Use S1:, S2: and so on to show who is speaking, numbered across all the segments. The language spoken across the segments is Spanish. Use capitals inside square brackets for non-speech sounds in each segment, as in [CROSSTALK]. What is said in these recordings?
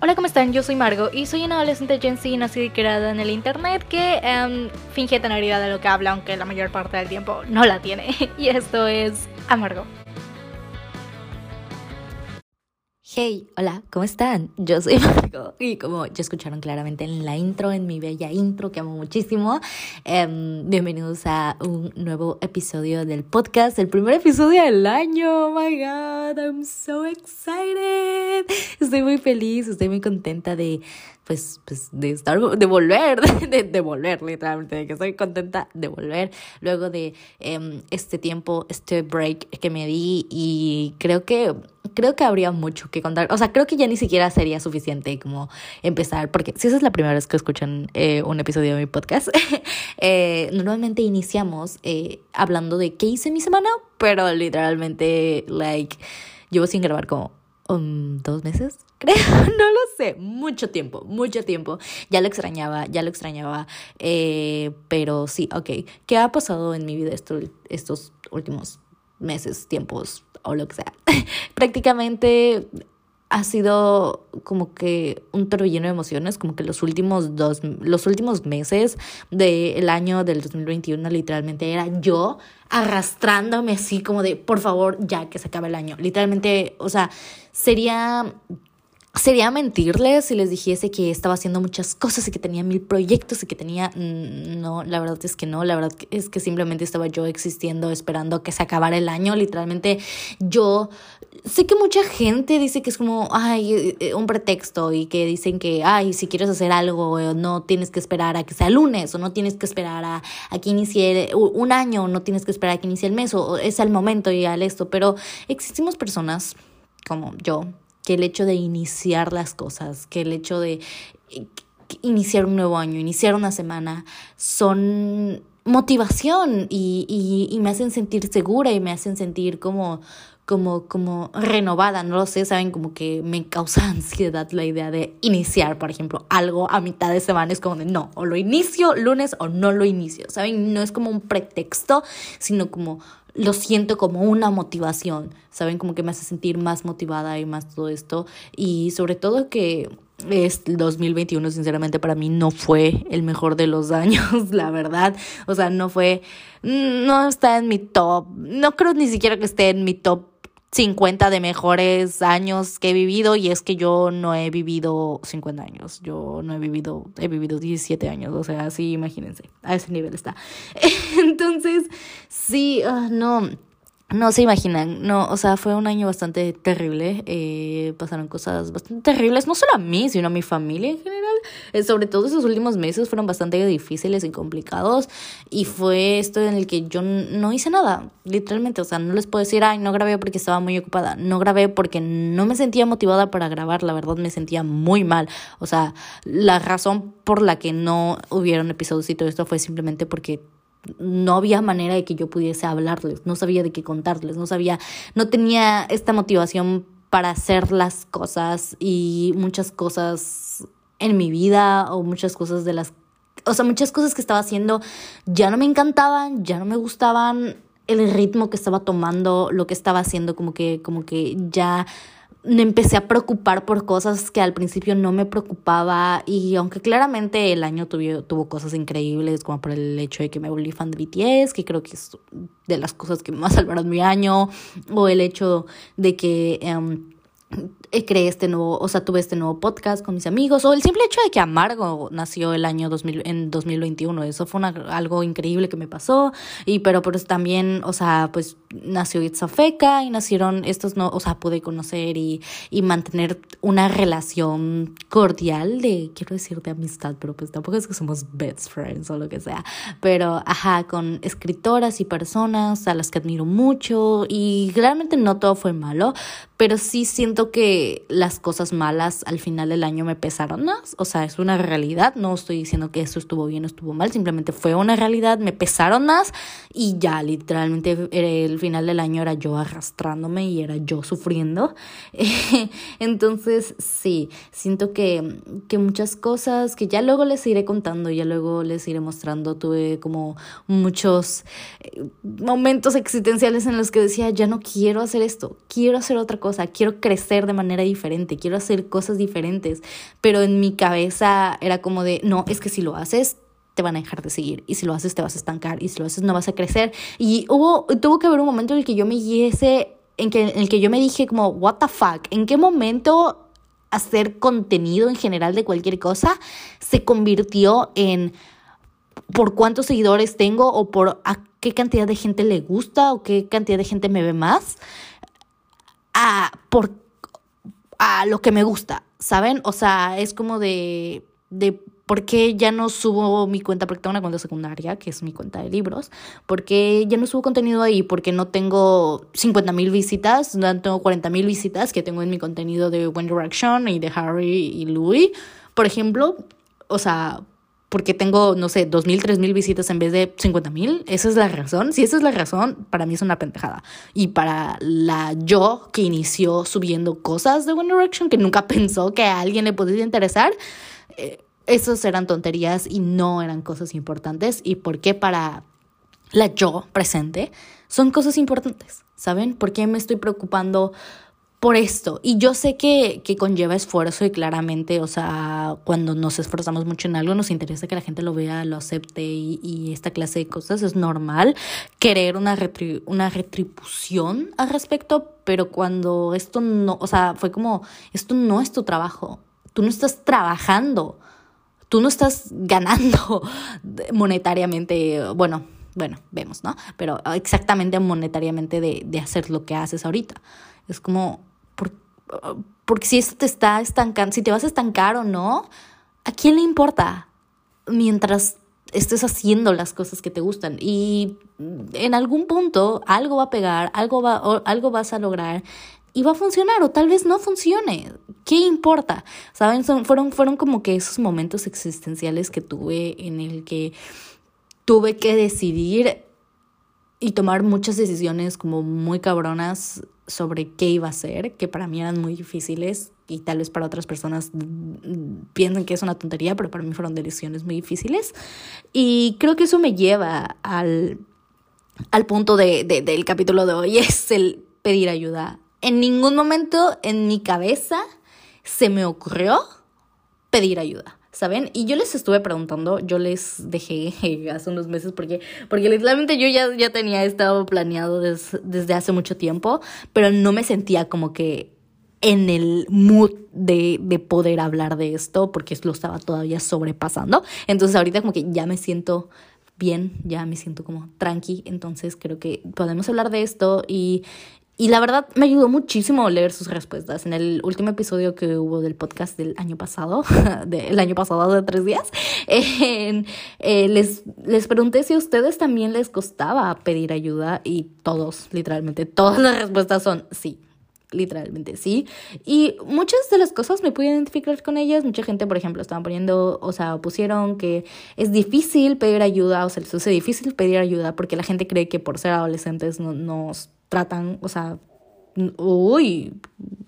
S1: Hola, ¿cómo están? Yo soy Margo y soy una adolescente Gen Z nacida y creada en el internet que um, finge tener idea de lo que habla, aunque la mayor parte del tiempo no la tiene. [LAUGHS] Y esto es Amargo.
S2: Hey, hola, ¿cómo están? Yo soy [LAUGHS] Marco y como ya escucharon claramente en la intro, en mi bella intro que amo muchísimo, um, bienvenidos a un nuevo episodio del podcast, el primer episodio del año. Oh my god, I'm so excited. Estoy muy feliz, estoy muy contenta de pues, pues de estar, de volver, [LAUGHS] de, de volver literalmente, de que estoy contenta de volver luego de um, este tiempo, este break que me di y creo que creo que habría mucho que contar. O sea, creo que ya ni siquiera sería suficiente como empezar, porque si esa es la primera vez que escuchan eh, un episodio de mi podcast, [LAUGHS] eh, normalmente iniciamos eh, hablando de qué hice mi semana, pero literalmente, like, llevo sin grabar como um, dos meses, [LAUGHS] creo, no lo sé, mucho tiempo, mucho tiempo. Ya lo extrañaba, ya lo extrañaba, eh, pero sí, ok. ¿Qué ha pasado en mi vida estos, estos últimos meses, tiempos o lo que sea? [LAUGHS] Prácticamente ha sido como que un torbellino de emociones, como que los últimos dos, los últimos meses del año del 2021 literalmente era yo arrastrándome así como de, por favor, ya que se acabe el año. Literalmente, o sea, sería Sería mentirles si les dijese que estaba haciendo muchas cosas y que tenía mil proyectos y que tenía... No, la verdad es que no, la verdad es que simplemente estaba yo existiendo esperando que se acabara el año. Literalmente yo sé que mucha gente dice que es como, ay, eh, un pretexto y que dicen que, ay, si quieres hacer algo, eh, no tienes que esperar a que sea lunes o no tienes que esperar a, a que inicie un año, no tienes que esperar a que inicie el mes o es el momento y al esto. Pero existimos personas como yo que el hecho de iniciar las cosas, que el hecho de eh, iniciar un nuevo año, iniciar una semana, son motivación y, y, y me hacen sentir segura y me hacen sentir como, como, como renovada, no lo sé, saben, como que me causa [LAUGHS] ansiedad la idea de iniciar, por ejemplo, algo a mitad de semana, es como de no, o lo inicio lunes o no lo inicio, saben, no es como un pretexto, sino como lo siento como una motivación, ¿saben? Como que me hace sentir más motivada y más todo esto. Y sobre todo que es 2021, sinceramente, para mí no fue el mejor de los [LAUGHS] años, la verdad. O sea, no fue, no está en mi top, no creo ni siquiera que esté en mi top 50 de mejores años que he vivido y es que yo no he vivido 50 años, yo no he vivido, he vivido 17 años, o sea, sí, imagínense, a ese nivel está. [LAUGHS] Entonces, sí, uh, no no se imaginan, no, o sea, fue un año bastante terrible, eh, pasaron cosas bastante terribles, no solo a mí, sino a mi familia en general, sobre todo esos últimos meses fueron bastante difíciles y complicados y fue esto en el que yo no hice nada, literalmente, o sea, no les puedo decir, ay, no grabé porque estaba muy ocupada, no grabé porque no me sentía motivada para grabar, la verdad me sentía muy mal, o sea, la razón por la que no hubieron episodios y todo esto fue simplemente porque no había manera de que yo pudiese hablarles, no sabía de qué contarles, no sabía, no tenía esta motivación para hacer las cosas y muchas cosas en mi vida o muchas cosas de las, o sea, muchas cosas que estaba haciendo ya no me encantaban, ya no me gustaban el ritmo que estaba tomando, lo que estaba haciendo, como que, como que ya me empecé a preocupar por cosas que al principio no me preocupaba y aunque claramente el año tuvo, tuvo cosas increíbles como por el hecho de que me volví fan de BTS, que creo que es de las cosas que más [LAUGHS] salvaron mi año, o el hecho de que... Um, creé este nuevo, o sea, tuve este nuevo podcast con mis amigos, o el simple hecho de que Amargo nació el año 2000, en 2021, eso fue algo increíble que me pasó, y pero pues también, o sea, pues nació Itzafeca y nacieron estos, no, o sea, pude conocer y, y mantener una relación cordial de, quiero decir, de amistad, pero pues tampoco es que somos best friends o lo que sea, pero ajá, con escritoras y personas a las que admiro mucho, y realmente no todo fue malo, pero sí siento que las cosas malas al final del año me pesaron más. O sea, es una realidad. No estoy diciendo que eso estuvo bien o estuvo mal. Simplemente fue una realidad. Me pesaron más y ya literalmente el final del año era yo arrastrándome y era yo sufriendo. [LAUGHS] Entonces, sí, siento que, que muchas cosas que ya luego les iré contando, ya luego les iré mostrando. Tuve como muchos eh, momentos existenciales en los que decía, ya no quiero hacer esto. Quiero hacer otra cosa. Quiero crecer de manera manera diferente, quiero hacer cosas diferentes, pero en mi cabeza era como de, no, es que si lo haces, te van a dejar de seguir. Y si lo haces, te vas a estancar. Y si lo haces, no vas a crecer. Y hubo, tuvo que haber un momento en el que yo me guiese, en, que, en el que yo me dije como, what the fuck, ¿en qué momento hacer contenido en general de cualquier cosa se convirtió en por cuántos seguidores tengo o por a qué cantidad de gente le gusta o qué cantidad de gente me ve más a por a lo que me gusta, ¿saben? O sea, es como de de ¿Por qué ya no subo mi cuenta? Porque tengo una cuenta secundaria, que es mi cuenta de libros. ¿Por qué ya no subo contenido ahí? Porque no tengo 50 mil visitas, no tengo 40 mil visitas que tengo en mi contenido de One Direction y de Harry y Louis, por ejemplo. O sea, porque tengo, no sé, 2.000, 3.000 visitas en vez de 50.000. Esa es la razón. Si esa es la razón, para mí es una pendejada. Y para la yo que inició subiendo cosas de One Direction, que nunca [LAUGHS] pensó que a alguien le podría interesar, eh, esas eran tonterías y no eran cosas importantes. ¿Y por qué para la yo presente son cosas importantes? ¿Saben? ¿Por qué me estoy preocupando por esto? Y yo sé que, que conlleva esfuerzo y claramente, o sea, cuando nos esforzamos mucho en algo, nos interesa que la gente lo vea, lo acepte y, esta clase de cosas es normal. Querer una, una retribución al respecto, pero cuando esto no, o sea, fue como, esto no es tu trabajo. Tú no estás trabajando tú no estás ganando [LAUGHS] monetariamente, bueno, bueno, vemos, ¿no? Pero exactamente monetariamente de, de hacer lo que haces ahorita. Es como, porque si esto te está estancando, si te vas a estancar o no, ¿a quién le importa? Mientras estés haciendo las cosas que te gustan y en algún punto algo va a pegar, algo, va, algo vas a lograr y va a funcionar o tal vez no funcione. ¿Qué importa? ¿Saben? Son, fueron, fueron como que esos momentos existenciales que tuve en el que tuve que decidir y tomar muchas decisiones como muy cabronas sobre qué iba a hacer, que para mí eran muy difíciles y tal vez para otras personas piensen que es una tontería, pero para mí fueron decisiones muy difíciles. Y creo que eso me lleva al, al punto de, del capítulo de hoy, [LAUGHS] es el pedir ayuda en ningún momento en mi cabeza se me ocurrió pedir ayuda. ¿Saben? Y yo les estuve preguntando, yo les dejé [LAUGHS] hace unos meses porque, porque literalmente yo ya, ya tenía estado planeado desde hace mucho tiempo, pero no me sentía como que en el mood de, de poder hablar de esto porque lo estaba todavía sobrepasando. Entonces ahorita como que ya me siento bien, ya me siento como tranqui, entonces creo que podemos hablar de esto y, y la verdad me ayudó muchísimo leer sus respuestas. En el último episodio que hubo del podcast del año pasado, [LAUGHS] del año pasado de tres días, [LAUGHS] eh, les, les pregunté si a ustedes también les costaba pedir ayuda y todos, literalmente, todas las respuestas son sí literalmente sí. Y muchas de las cosas me pude identificar con ellas. Mucha gente, por ejemplo, estaban poniendo, o sea, pusieron que es difícil pedir ayuda, o sea, les hace difícil pedir ayuda porque la gente cree que por ser adolescentes no, nos tratan, o sea, uy,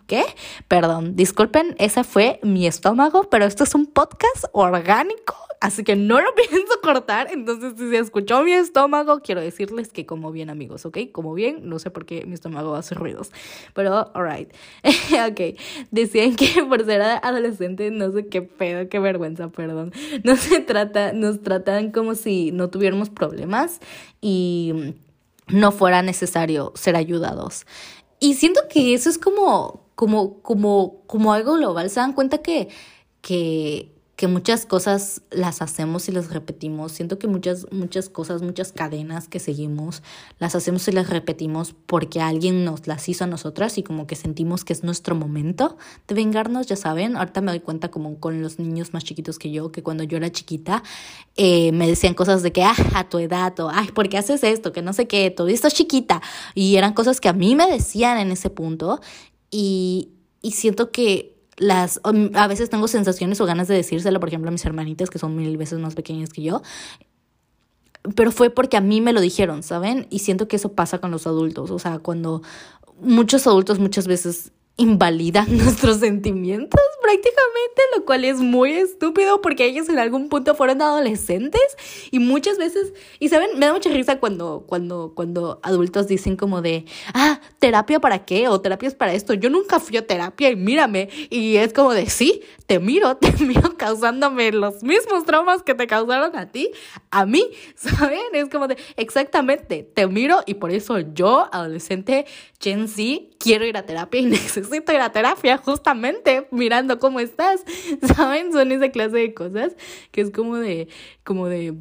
S2: ¿qué? Perdón, disculpen, ese fue mi estómago, pero esto es un podcast orgánico, así que no lo [LAUGHS] pienso cortar. Entonces, si se escuchó mi estómago, quiero decirles que como bien, amigos, ¿ok? Como bien, no sé por qué mi estómago hace ruidos, pero alright. [LAUGHS] ok, decían que por ser adolescente, no sé qué pedo, qué vergüenza, perdón. No se trata, nos tratan como si no tuviéramos problemas y no fuera necesario ser ayudados. Y siento que eso es como, como, como, como algo global. Se dan cuenta que, que, que muchas cosas las hacemos y las repetimos. Siento que muchas, muchas cosas, muchas cadenas que seguimos, las hacemos y las repetimos porque alguien nos las hizo a nosotras y como que sentimos que es nuestro momento de vengarnos, ya saben. Ahorita me doy cuenta como con los niños más chiquitos que yo, que cuando yo era chiquita eh, me decían cosas de que, ah, a tu edad, o, ay, ¿por qué haces esto? Que no sé qué, todavía estás chiquita. Y eran cosas que a mí me decían en ese punto y, y siento que las, a veces tengo sensaciones o ganas de decírselo, por ejemplo, a mis hermanitas que son mil veces más pequeñas que yo, pero fue porque a mí me lo dijeron, ¿saben? Y siento que eso pasa con los adultos, o sea, cuando muchos adultos muchas veces invalidan [LAUGHS] nuestros sentimientos, prácticamente, lo cual es muy estúpido porque ellos en algún punto fueron adolescentes y muchas veces, y saben, me da mucha risa cuando, cuando, cuando adultos dicen como de, ah, terapia para qué o terapias para esto. Yo nunca fui a terapia y mírame. Y es como de, sí, te miro, [LAUGHS] te miro causándome los mismos traumas que te causaron a ti, a mí, [LAUGHS] ¿saben? Es como de, exactamente, te miro y por eso yo, adolescente Gen Z, quiero ir a terapia y [LAUGHS] necesito ir a terapia justamente mirando cómo estás, [LAUGHS] ¿saben? Son esa clase de cosas que es como de, como de...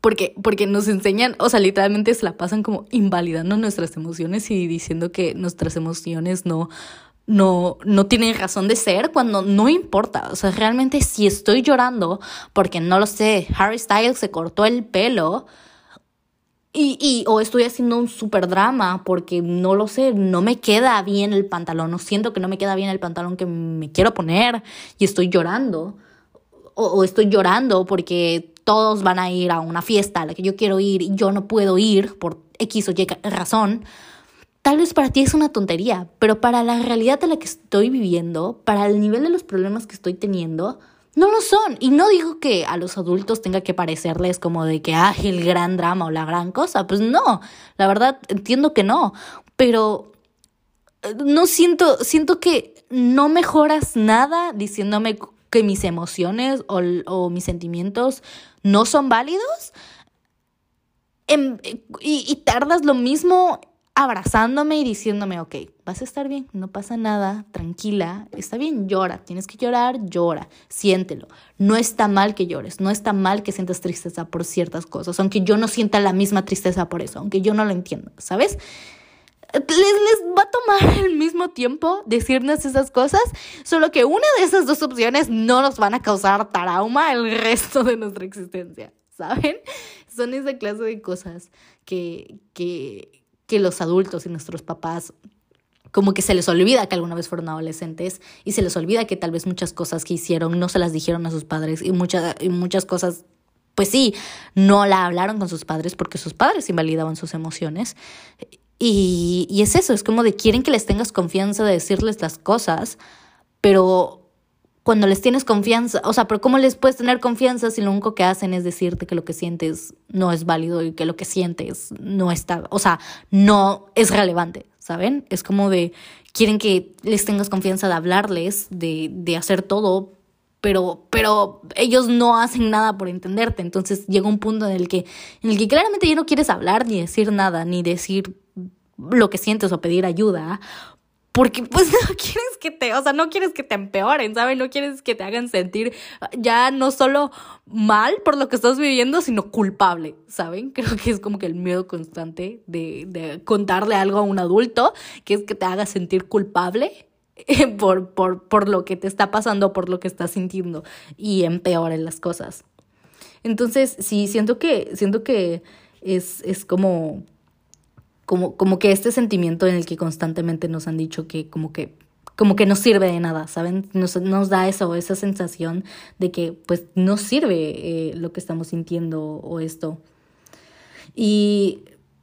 S2: Porque, porque nos enseñan, o sea, literalmente se la pasan como invalidando nuestras emociones y diciendo que nuestras emociones no, no, no tienen razón de ser cuando no importa. O sea, realmente si estoy llorando porque no lo sé, Harry Styles se cortó el pelo, y, y, o estoy haciendo un super drama porque no lo sé, no me queda bien el pantalón, no siento que no me queda bien el pantalón que me quiero poner y estoy llorando. O, o, estoy llorando porque todos van a ir a una fiesta a la que yo quiero ir y yo no puedo ir por X o Y razón. Tal vez para ti es una tontería, pero para la realidad de la que estoy viviendo, para el nivel de los problemas que estoy teniendo, no lo son. Y no digo que a los adultos tenga que parecerles como de que, ah, el gran drama o la gran cosa. Pues no, la verdad entiendo que no. Pero eh, no siento, siento que no mejoras nada diciéndome que mis emociones o, o mis sentimientos no son válidos. Y, y tardas lo mismo abrazándome y diciéndome, ok, vas a estar bien, no pasa nada, tranquila, está bien, llora, tienes que llorar, llora, siéntelo. No está mal que llores, no está mal que sientas tristeza por ciertas cosas, aunque yo no sienta la misma tristeza por eso, aunque yo no lo entienda, ¿sabes? Les, les va a tomar [LAUGHS] el mismo tiempo decirnos esas cosas, solo que una de esas dos opciones no nos van a causar trauma el [LAUGHS] resto de nuestra existencia, ¿saben? Son esa clase de cosas que, que, que los adultos y nuestros papás como que se les olvida que alguna vez fueron adolescentes y se les olvida que tal vez muchas cosas que hicieron no se las dijeron a sus padres y, muchas y muchas cosas, pues sí, no la hablaron con sus padres porque sus padres invalidaban sus emociones. Y, y es eso, es como de quieren que les tengas confianza de decirles las cosas, pero cuando les tienes confianza, o sea, pero ¿cómo les puedes tener confianza si lo único que hacen es decirte que lo que sientes no es válido y que lo que sientes no está, o sea, no es relevante, ¿saben? Es como de, quieren que les tengas confianza de hablarles, de, de hacer todo, pero, pero ellos no hacen nada por entenderte, entonces llega un punto en el que, en el que claramente ya no quieres hablar ni decir nada, ni decir lo que sientes o pedir ayuda, porque pues [LAUGHS] no quieres que te, o sea, no quieres que te empeoren, ¿sabes? No quieres que te hagan sentir ya no solo mal por lo que estás viviendo, sino culpable, ¿saben? [LAUGHS] Creo que es como que el miedo constante de, de contarle algo a un adulto, que es que te haga sentir culpable [LAUGHS] por, por, por lo que te está pasando, por lo que estás sintiendo y empeoren las cosas. Entonces, sí, siento que, siento que es, es como como, como que este sentimiento en el que constantemente nos han dicho que como que como que no sirve de nada, ¿saben? Nos, nos da eso, esa sensación de que pues no sirve eh, lo que estamos sintiendo o esto. Y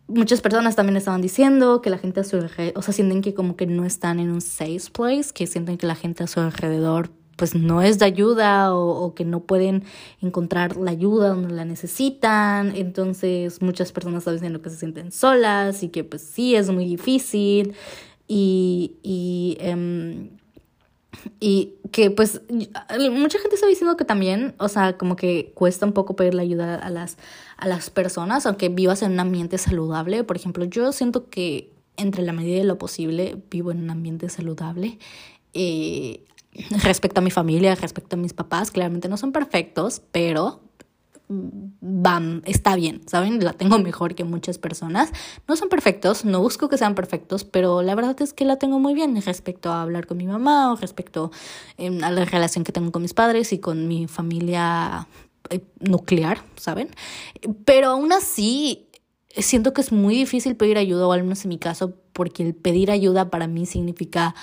S2: muchas personas también estaban diciendo que la gente a su alrededor, o sea, sienten que como que no están en un safe place, que sienten que la gente a su alrededor pues no es de ayuda o, que no pueden encontrar la ayuda donde la necesitan. Entonces muchas personas están diciendo que se sienten solas y que pues sí es muy difícil y, y, em, y que pues mucha gente está diciendo que también, o sea, como que cuesta un poco pedirle ayuda a las, a las personas, aunque vivas en un ambiente saludable. Por ejemplo, yo siento que entre la medida de lo posible vivo en un ambiente saludable. Eh, respecto a mi familia, respecto a mis papás, claramente no son perfectos, pero van, está bien, ¿saben? La tengo mejor que muchas personas. No son perfectos, no busco que sean perfectos, pero la verdad es que la tengo muy bien respecto a hablar con mi mamá o respecto em, a la relación que tengo con mis padres y con mi familia eh, nuclear, ¿saben? Pero aún así, siento que es muy difícil pedir ayuda, o al menos en mi caso, porque el pedir ayuda para mí significa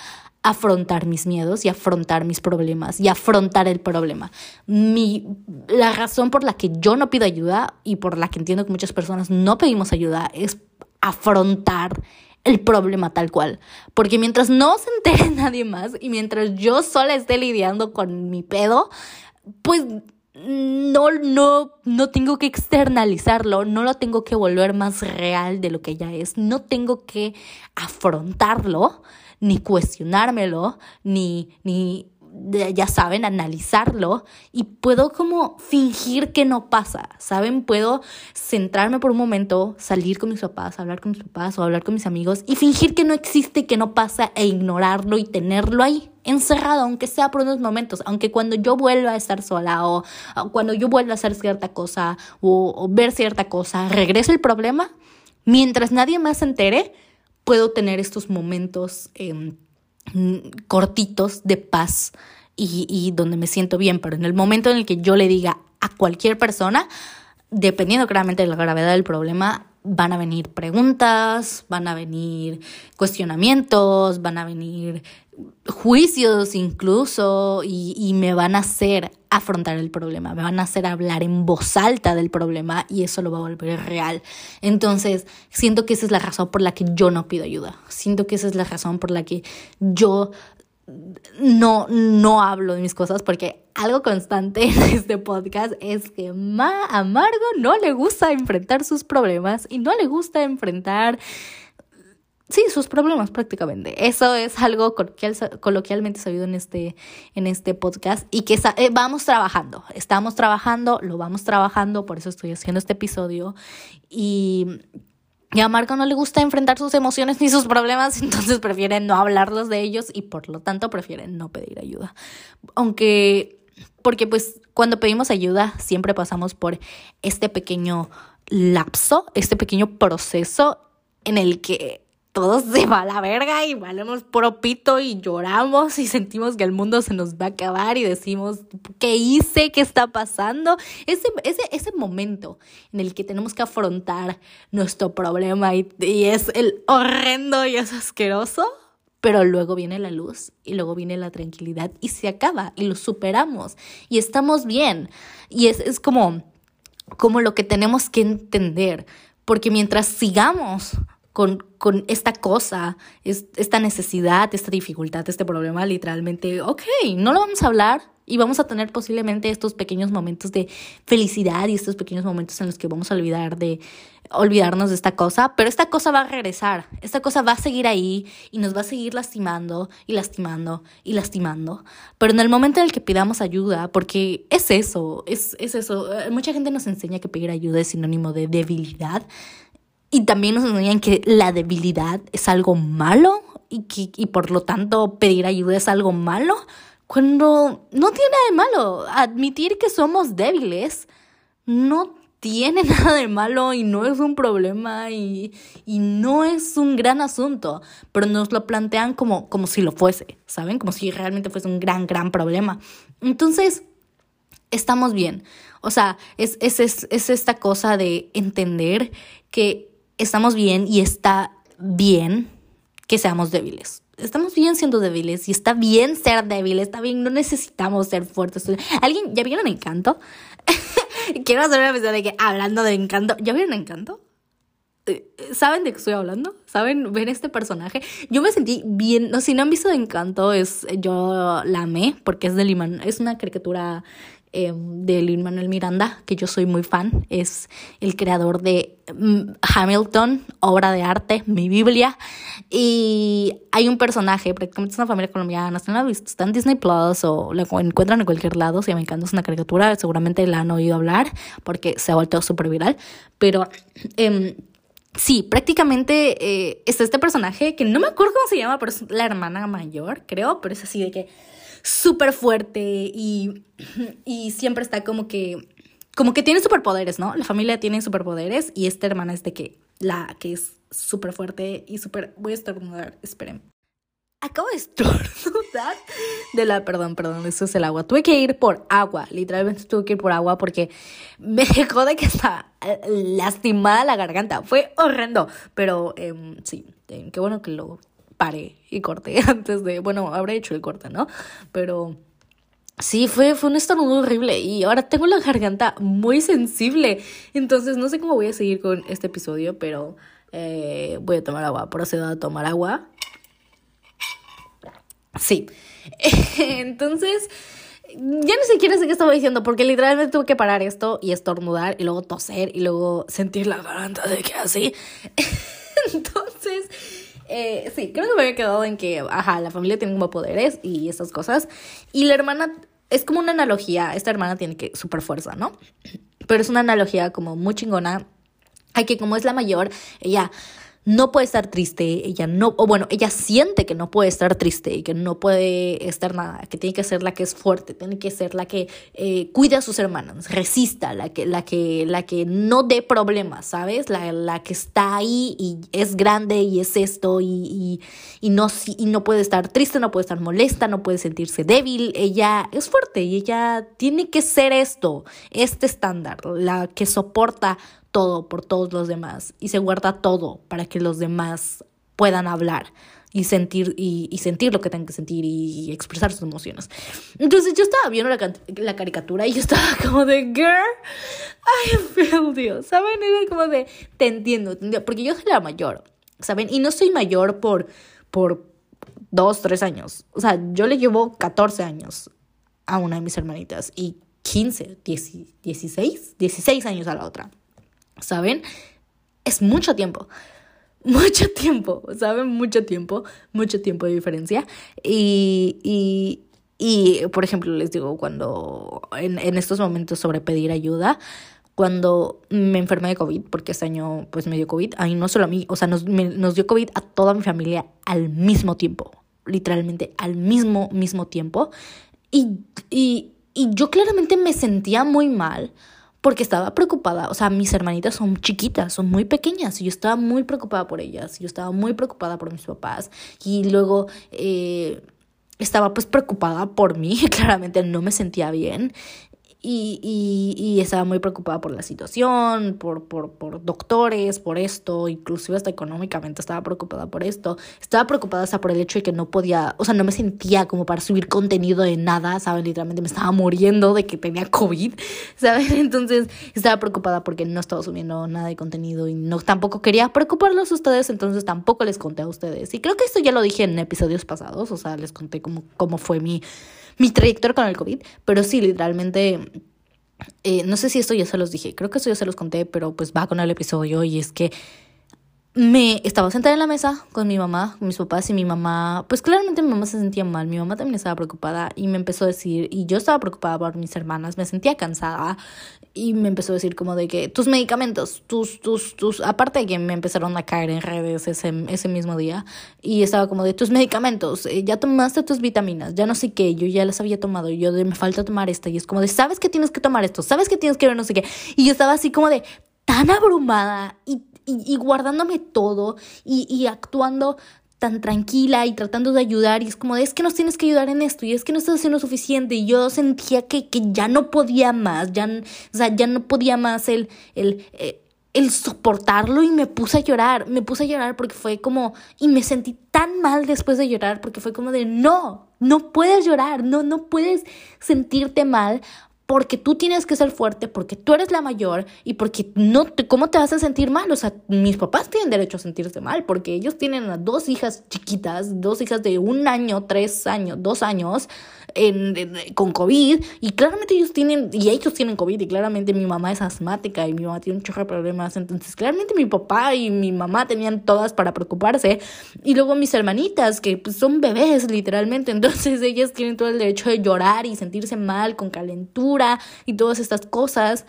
S2: afrontar mis miedos y afrontar mis problemas y afrontar el problema. Mi, la razón por la que yo no pido ayuda y por la que entiendo que muchas personas no pedimos ayuda es afrontar el problema tal cual. Porque mientras no se entere [LAUGHS] nadie más y mientras yo sola esté lidiando con mi pedo, pues no, no, no tengo que externalizarlo, no lo tengo que volver más real de lo que ya es, no tengo que afrontarlo, ni cuestionármelo, ni, ni, ya saben, analizarlo. Y puedo como fingir que no pasa, ¿saben? Puedo centrarme por un momento, salir con mis papás, hablar con mis papás o hablar con mis amigos y fingir que no existe, que no pasa e ignorarlo y tenerlo ahí encerrado, aunque sea por unos momentos, aunque cuando yo vuelva a estar sola o, cuando yo vuelva a hacer cierta cosa o, ver cierta cosa, regrese el problema, mientras nadie más se entere, puedo tener estos momentos em, cortitos de paz y, y donde me siento bien, pero en el momento en el que yo le diga a cualquier persona, dependiendo claramente de la gravedad del problema, van a venir preguntas, van a venir cuestionamientos, van a venir juicios incluso y, me van a hacer afrontar el problema, me van a hacer hablar en voz alta del problema y eso lo va a volver real. Entonces, siento que esa es la razón por la que yo no pido ayuda, siento que esa es la razón por la que yo no, no hablo de mis cosas porque algo constante [LAUGHS] en este podcast es que Ma Amargo no le gusta enfrentar sus problemas y no le gusta enfrentar sí, sus problemas prácticamente. Eso es algo coloquialmente sabido en este, en este podcast y que eh, vamos trabajando, estamos trabajando, lo vamos trabajando, por eso estoy haciendo este episodio y... Y a Marco no le gusta enfrentar sus emociones ni sus problemas, [LAUGHS] entonces prefiere no hablarlos de ellos y por lo tanto prefiere no pedir ayuda. Aunque, porque pues cuando pedimos ayuda siempre pasamos por este pequeño lapso, este pequeño proceso en el que todo se va a la verga y valemos propito y lloramos y sentimos que el mundo se nos va a acabar y decimos, ¿qué hice? ¿Qué está pasando? Ese, ese, ese momento en el que tenemos que afrontar nuestro problema y, y es el horrendo y es asqueroso, pero luego viene la luz y luego viene la tranquilidad y se acaba y lo superamos y estamos bien. Y es, es como, como lo que tenemos que entender, porque mientras sigamos con, con esta cosa, esta necesidad, esta dificultad, este problema, literalmente, ok, no lo vamos a hablar y vamos a tener posiblemente estos pequeños momentos de felicidad y estos pequeños momentos en los que vamos a olvidar de olvidarnos de esta cosa, pero esta cosa va a regresar, esta cosa va a seguir ahí y nos va a seguir lastimando y lastimando y lastimando, pero en el momento en el que pidamos ayuda, porque es eso, es, es eso, eh, mucha gente nos enseña que pedir ayuda es sinónimo de debilidad, y también nos enseñan que la debilidad es algo malo y, que, y por lo tanto pedir ayuda es algo malo, cuando no tiene nada de malo. Admitir que somos débiles no tiene [LAUGHS] nada de malo y no es un problema y, y, no es un gran asunto, pero nos lo plantean como, como si lo fuese, ¿saben? Como si realmente fuese un gran, gran problema. Entonces, estamos bien. O sea, es, es, es, es esta cosa de entender que estamos bien y está bien que seamos débiles. Estamos bien siendo débiles y está bien ser débiles, está bien, no necesitamos ser fuertes. ¿Alguien, ya vieron Encanto? [LAUGHS] Quiero hacer una episodio de que hablando de Encanto, ¿ya vieron Encanto? Eh, ¿Saben de qué estoy hablando? ¿Saben? ¿Ven este personaje? Yo me sentí bien, no, si no han visto de Encanto, es, yo la amé porque es de Liman, es una caricatura Em, de Lin Manuel Miranda, que yo soy muy fan. Es el creador de mm, Hamilton, obra de arte, mi Biblia. Y hay un personaje, prácticamente es una familia colombiana, está en, está en Disney Plus o la encuentran en cualquier lado. Si me encanta, es una caricatura, seguramente la han oído hablar porque se ha vuelto súper viral. Pero. Eh, Sí, prácticamente eh, está este personaje que no me acuerdo cómo se llama, pero es la hermana mayor, creo, pero es así de que súper fuerte y, y siempre está como que, como que tiene superpoderes, ¿no? La familia tiene superpoderes y esta hermana es de que, la que es súper fuerte y súper, voy a estornudar, esperen. Acabo de estornudar de la, perdón, perdón, eso es el agua. Tuve que ir por agua, literalmente tuve que ir por agua porque me dejó de que estaba lastimada la garganta. Fue horrendo, pero em, sí, em, qué bueno que lo paré y corté [LAUGHS] antes de, bueno, habré hecho el corte, ¿no? Pero sí, fue, fue un estornudo horrible y ahora tengo la garganta muy sensible. Entonces no sé cómo voy a seguir con este episodio, pero Eh, voy a tomar agua, procedo a tomar agua. Sí. [LAUGHS] Entonces, ya no siquiera sé qué estaba diciendo, porque literalmente tuve que parar esto y estornudar y luego toser y luego sentir la garganta de que así. [LAUGHS] Entonces, eh, sí, creo que me había quedado en que, ajá, la familia tiene como poderes y esas cosas. Y la hermana, es como una analogía, esta hermana tiene que super fuerza, ¿no? [CLEARS THROAT] Pero es una analogía como muy chingona. Hay que como es la mayor, ella no puede estar triste, ella no, o bueno, ella siente que no puede estar triste y que no puede estar nada, que tiene que ser la que es fuerte, tiene que ser la que eh, cuida a sus hermanas, resista, la que, la que, la que no dé problemas, ¿sabes? La, la que está ahí y es grande y es esto y, y, y, no, y no puede estar triste, no puede estar molesta, no puede sentirse débil, ella es fuerte y ella tiene que ser esto, este estándar, la que soporta todo por todos los demás y se guarda todo para que los demás puedan hablar y sentir, y, sentir lo que tengan que sentir y, expresar sus emociones. Entonces yo estaba viendo la, la caricatura y yo estaba [LAUGHS] como de, girl, I feel you, ¿saben? Era como de, te entiendo, te entiendo, porque yo soy la mayor, ¿saben? Y no soy mayor por, por dos, tres años. O sea, yo le llevo 14 años a una de mis hermanitas y 15, 16, 16 años a la otra. ¿Saben? Es mucho tiempo. [LAUGHS] Mucho tiempo, ¿saben? Mucho tiempo, mucho tiempo de diferencia. Y, y, y por ejemplo, les digo, cuando en, en estos momentos sobre pedir ayuda, cuando me enfermé de COVID, porque este año pues me dio COVID, a mí no solo a mí, o sea, nos, nos dio COVID a toda mi familia al mismo tiempo, literalmente al mismo, mismo tiempo. Y, y, y yo claramente me sentía muy mal porque estaba preocupada, o sea, mis hermanitas son chiquitas, son muy pequeñas, y yo estaba muy preocupada por ellas, yo estaba muy preocupada por mis papás, y luego eh, estaba pues preocupada por mí, [LAUGHS] claramente no me sentía bien, y, y, y, estaba muy preocupada por la situación, por, por, por doctores, por esto, inclusive hasta económicamente estaba preocupada por esto. Estaba preocupada hasta por el hecho de que no podía, o sea, no me sentía como para subir contenido de nada, ¿saben? Literalmente me estaba muriendo de que tenía COVID, [LAUGHS] ¿saben? Entonces estaba preocupada porque no estaba subiendo nada de contenido y no tampoco quería preocuparlos a ustedes, entonces tampoco les conté a ustedes. Y creo que esto ya lo dije en episodios pasados, o sea, les conté cómo, cómo fue mi mi trayectoria con el COVID, pero sí, literalmente, eh, no sé si esto ya se los dije, creo que esto ya se los conté, pero pues va con el episodio y es que me estaba sentada en la mesa con mi mamá, con mis papás y mi mamá, pues claramente mi mamá se sentía mal, mi mamá también estaba preocupada y me empezó a decir, y yo estaba preocupada por mis hermanas, me sentía cansada y me empezó a decir como de que tus medicamentos, tus, tus, tus, aparte de que me empezaron a caer en redes ese, ese mismo día y estaba como de tus medicamentos, eh, ya tomaste tus vitaminas, ya no sé qué, yo ya las había tomado, y yo de me falta tomar esta y es como de, sabes que tienes que tomar esto, sabes que tienes que ver no sé qué, y yo estaba así como de tan abrumada y y, guardándome todo y, y actuando tan tranquila y tratando de ayudar y es como es que nos tienes que ayudar en esto y es que no estás haciendo suficiente y yo sentía que, que ya no podía más, ya, ya no podía más el, el, eh, el soportarlo y me puse a llorar, me puse a llorar porque fue como, y me sentí tan mal después de llorar porque fue como de, no, no puedes llorar, no, no puedes sentirte mal porque tú tienes que ser fuerte, porque tú eres la mayor y porque no te, ¿cómo te vas a sentir mal? O sea, mis papás tienen derecho a sentirse mal porque ellos tienen a dos hijas chiquitas, dos hijas de un año, tres años, dos años en, con COVID y claramente ellos tienen, y ellos tienen COVID y claramente mi mamá es asmática y mi mamá tiene un chorro de problemas, entonces claramente mi papá y mi mamá tenían todas para preocuparse y luego mis hermanitas que pues, son bebés literalmente, [LAUGHS] entonces ellas tienen todo el derecho de llorar y sentirse mal con calentura y todas estas cosas.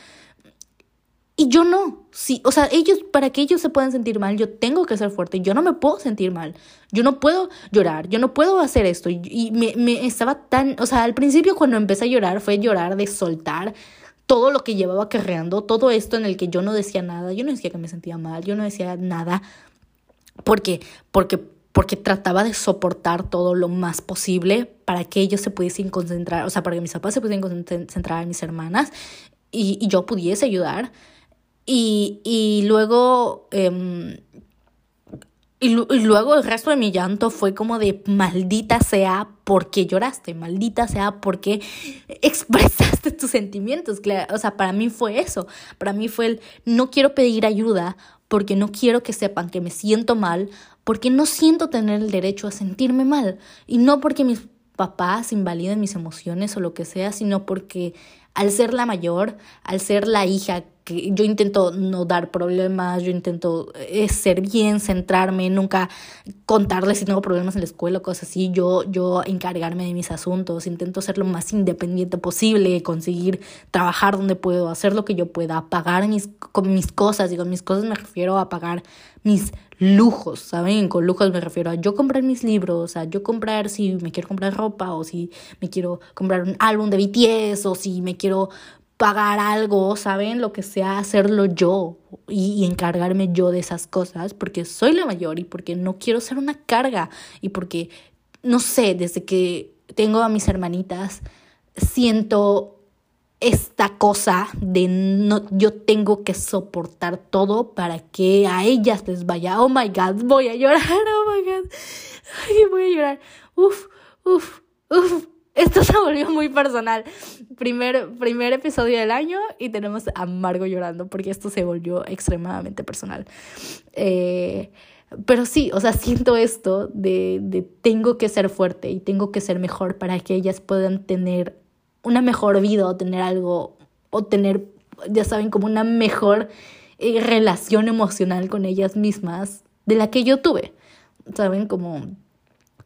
S2: Y yo no, sí, o sea, ellos, para que ellos se puedan sentir mal, yo tengo que ser fuerte, yo no me puedo sentir mal, yo no puedo llorar, yo no puedo hacer esto. Y, me, me estaba tan, o sea, al principio cuando empecé a llorar fue llorar de soltar todo lo que llevaba carreando, todo esto en el que yo no decía nada, yo no decía que me sentía mal, yo no decía nada, porque, porque, porque trataba de soportar todo lo más posible para que ellos se pudiesen concentrar, o sea, para que mis papás se pudiesen concentrar en mis hermanas y, y yo pudiese ayudar. Y, y luego... Em, y, luego el resto de mi llanto fue como de maldita sea porque lloraste, maldita sea porque expresaste tus sentimientos. O sea, para mí fue eso. Para mí fue el no quiero pedir ayuda porque no quiero que sepan que me siento mal, porque no siento tener el derecho a sentirme mal. Y no porque mis papás invaliden mis emociones o lo que sea, sino porque al ser la mayor, al ser la hija que yo intento no dar problemas, yo intento eh, ser bien, centrarme, nunca contarles si tengo problemas en la escuela o cosas así, yo, yo encargarme de mis asuntos, intento ser lo más independiente posible, conseguir trabajar donde puedo, hacer lo que yo pueda, pagar mis, con mis cosas, con mis cosas me refiero a pagar mis lujos, ¿saben? Con lujos me refiero a yo comprar mis libros, a yo comprar si me quiero comprar ropa o si me quiero comprar un álbum de BTS o si me quiero pagar algo, ¿saben? Lo que sea, hacerlo yo y, encargarme yo de esas cosas porque soy la mayor y porque no quiero ser una carga y porque, no sé, desde que tengo a mis hermanitas, siento esta cosa de no, yo tengo que soportar todo para que a ellas les vaya, oh my god, voy a llorar, oh my god, voy a llorar, uf, uf, uf, esto se volvió muy personal. Primer, primer episodio del año y tenemos a Margo llorando porque esto se volvió extremadamente personal. Eh, pero sí, o sea, siento esto de, de tengo que ser fuerte y tengo que ser mejor para que ellas puedan tener una mejor vida o tener algo, o tener, ya saben, como una mejor eh, relación emocional con ellas mismas de la que yo tuve. ¿Saben? Como,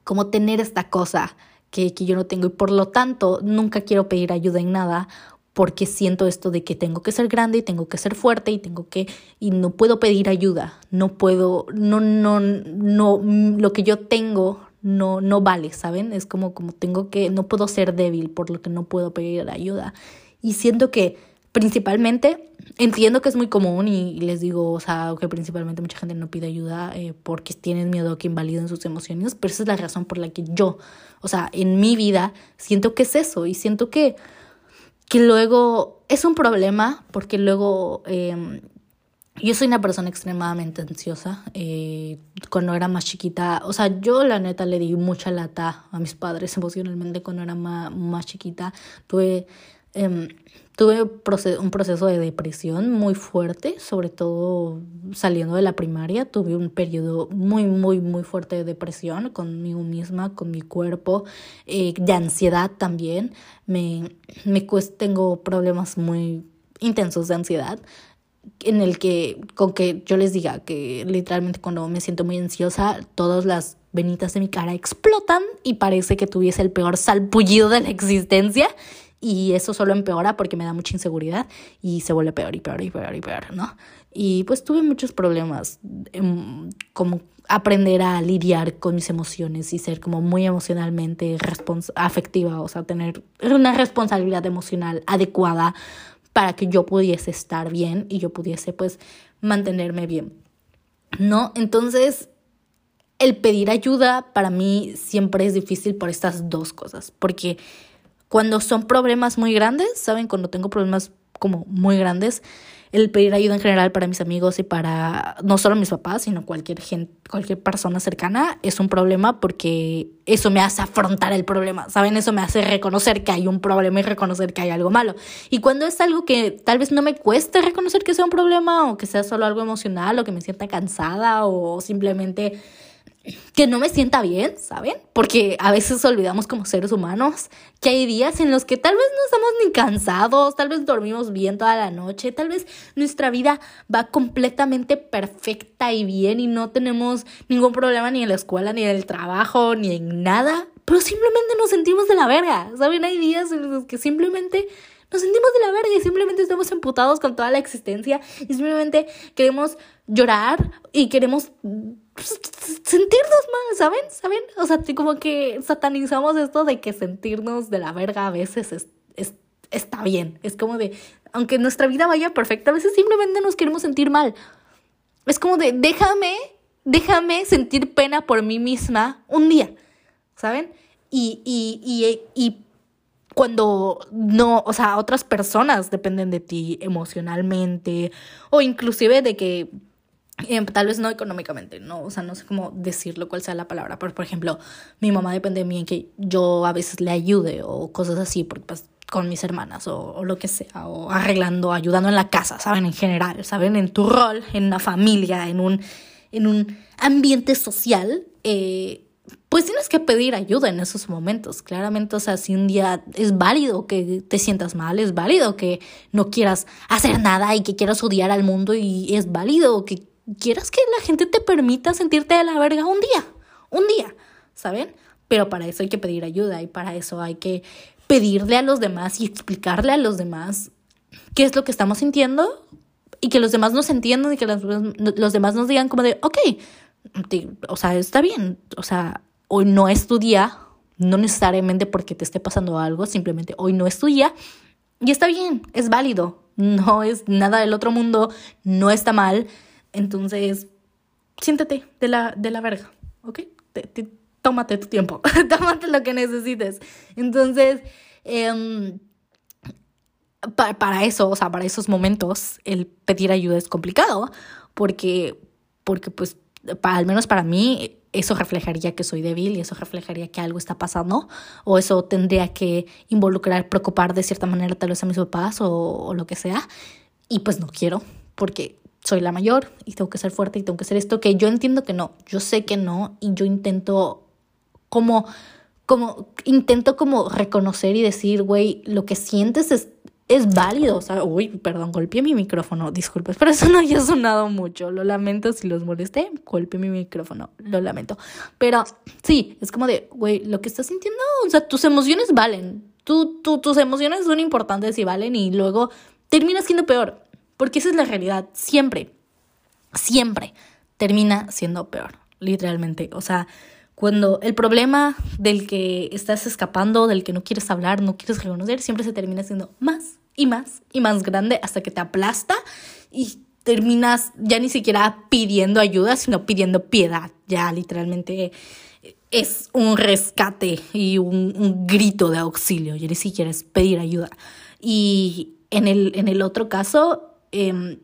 S2: como tener esta cosa que, que yo no tengo y por lo tanto nunca quiero pedir ayuda en nada porque siento esto de que tengo que ser grande y tengo que ser fuerte y tengo que y no puedo pedir ayuda, no puedo no no no lo que yo tengo no no vale, ¿saben? Es como como tengo que no puedo ser débil por lo que no puedo pedir ayuda. Y siento que principalmente entiendo que es muy común y, les digo, o sea, que principalmente mucha gente no pide ayuda eh, porque tienen miedo a que invaliden sus emociones, pero esa es la razón por la que yo, o sea, en mi vida siento que es eso y siento que, que luego es un problema porque luego em, yo soy una persona extremadamente ansiosa. Eh, cuando era más chiquita, o sea, yo la neta le di mucha lata a mis padres [LAUGHS] emocionalmente cuando era más, chiquita. Tuve Em, tuve un proceso de depresión muy fuerte, sobre todo saliendo de la primaria. Tuve un periodo muy, muy, muy fuerte de depresión conmigo misma, con mi cuerpo, eh, de ansiedad también. Me tengo problemas muy intensos de ansiedad en el que con que yo les diga que literalmente cuando me siento muy ansiosa todas las venitas de mi cara explotan y parece que tuviese el peor salpullido de la existencia y eso solo empeora porque me da mucha inseguridad y se vuelve peor y peor y peor y peor, ¿no? Y pues tuve muchos problemas, em, como aprender a lidiar con mis emociones y ser como muy emocionalmente afectiva, o sea, tener una responsabilidad emocional adecuada para que yo pudiese estar bien y yo pudiese pues mantenerme bien, ¿no? Entonces, el pedir ayuda para mí siempre es difícil por estas dos cosas, porque cuando son problemas muy grandes, ¿saben? Cuando tengo problemas como muy grandes, el pedir ayuda en general para mis amigos y para no solo mis papás, sino cualquier gente, cualquier persona cercana es un problema porque eso me hace afrontar el problema, ¿saben? Eso me hace reconocer que hay un problema y reconocer que hay algo malo. Y cuando es algo que tal vez no me cueste reconocer que sea un problema o que sea solo algo emocional o que me sienta cansada o simplemente que no me sienta bien, ¿saben? Porque a veces olvidamos como seres humanos que hay días en los que tal vez no estamos ni cansados, tal vez dormimos bien toda la noche, tal vez nuestra vida va completamente perfecta y bien y no tenemos ningún problema ni en la escuela, ni en el trabajo, ni en nada, pero simplemente nos sentimos de la verga, ¿saben? Hay días en los que simplemente nos sentimos de la verga y simplemente estamos emputados con toda la existencia y simplemente queremos llorar y queremos sentirnos mal, ¿saben? ¿Saben? O sea, como que satanizamos esto de que sentirnos de la verga a veces es, está bien. Es como de, aunque nuestra vida vaya perfecta, a veces simplemente nos queremos sentir mal. Es como de, déjame, déjame sentir pena por mí misma un día, ¿saben? Y, y, y, y cuando no, o sea, otras personas dependen de ti emocionalmente o inclusive de que Em, tal vez no económicamente, no, o sea, no sé cómo decirlo, cuál sea la palabra, pero por ejemplo, mi mamá depende de mí en que yo a veces le ayude o cosas así, porque pues
S1: con mis hermanas o, lo que sea, o arreglando, ayudando en la casa, ¿saben? En general, ¿saben? En tu rol, en una familia, en un, en un ambiente social, eh, pues tienes que pedir ayuda en esos momentos. Claramente, o sea, si un día es válido que te sientas mal, es válido que no quieras hacer nada y que quieras odiar al mundo y es válido que quieras que la gente te permita sentirte de la verga un día, un día, ¿saben? Pero para eso hay que pedir ayuda y para eso hay que pedirle a los demás y explicarle a los demás qué es lo que estamos sintiendo y que los demás nos entiendan y que los, los demás nos digan como de, ok, o sea, está bien, o sea, hoy no es tu día, no necesariamente porque te esté pasando algo, simplemente hoy no es tu día y está bien, es válido, no es nada del otro mundo, no está mal, entonces siéntate de la, de la verga, ¿ok? tómate tu tiempo, [LAUGHS] tómate lo que necesites. Entonces, em, para eso, o sea, para esos momentos, el pedir ayuda es complicado porque, porque pues, al menos para mí, eso reflejaría que soy débil y eso reflejaría que algo está pasando o eso tendría que involucrar, preocupar de cierta manera tal vez a mis papás o lo que sea. Y pues no quiero porque soy la mayor y tengo que ser fuerte y tengo que ser esto que yo entiendo que no, yo sé que no y yo intento como como intento como reconocer y decir, güey, lo que sientes es es válido, o sea, uy, perdón, golpeé mi micrófono, disculpes, pero eso no haya sonado mucho, lo lamento si los molesté, golpeé mi micrófono, lo lamento, pero sí, es como de, güey, lo que estás sintiendo, o sea, tus emociones valen, tú, tú, tus emociones son importantes y valen y luego termina siendo peor, porque esa es la realidad, siempre, siempre termina siendo peor, literalmente, o sea, cuando el problema del que estás escapando, del que no quieres hablar, no quieres reconocer, siempre se termina siendo más y más y más grande hasta que te aplasta y terminas ya ni siquiera pidiendo ayuda, sino pidiendo piedad. Ya literalmente es un rescate y un, grito de auxilio, ya ni siquiera es pedir ayuda. Y en el, en el otro caso, em,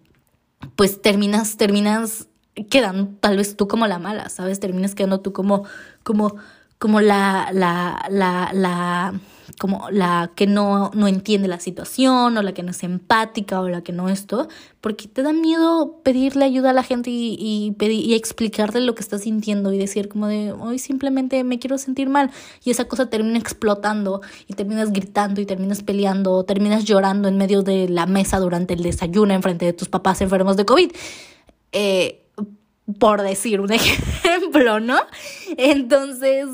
S1: pues terminas, terminas quedan tal vez tú como la mala, ¿sabes? Terminas quedando tú como, como, como la, la, la, la, como la que no, no entiende la situación, o la que no es empática, o la que no esto, porque te da miedo pedirle ayuda a la gente y, y, pedir, y explicarle lo que estás sintiendo y decir como de, hoy simplemente me quiero sentir mal, y esa cosa termina explotando, y terminas gritando, y terminas peleando, o terminas llorando en medio de la mesa durante el desayuno en frente de tus papás enfermos de COVID. Eh, por decir un [LAUGHS] ejemplo, ¿no? Entonces,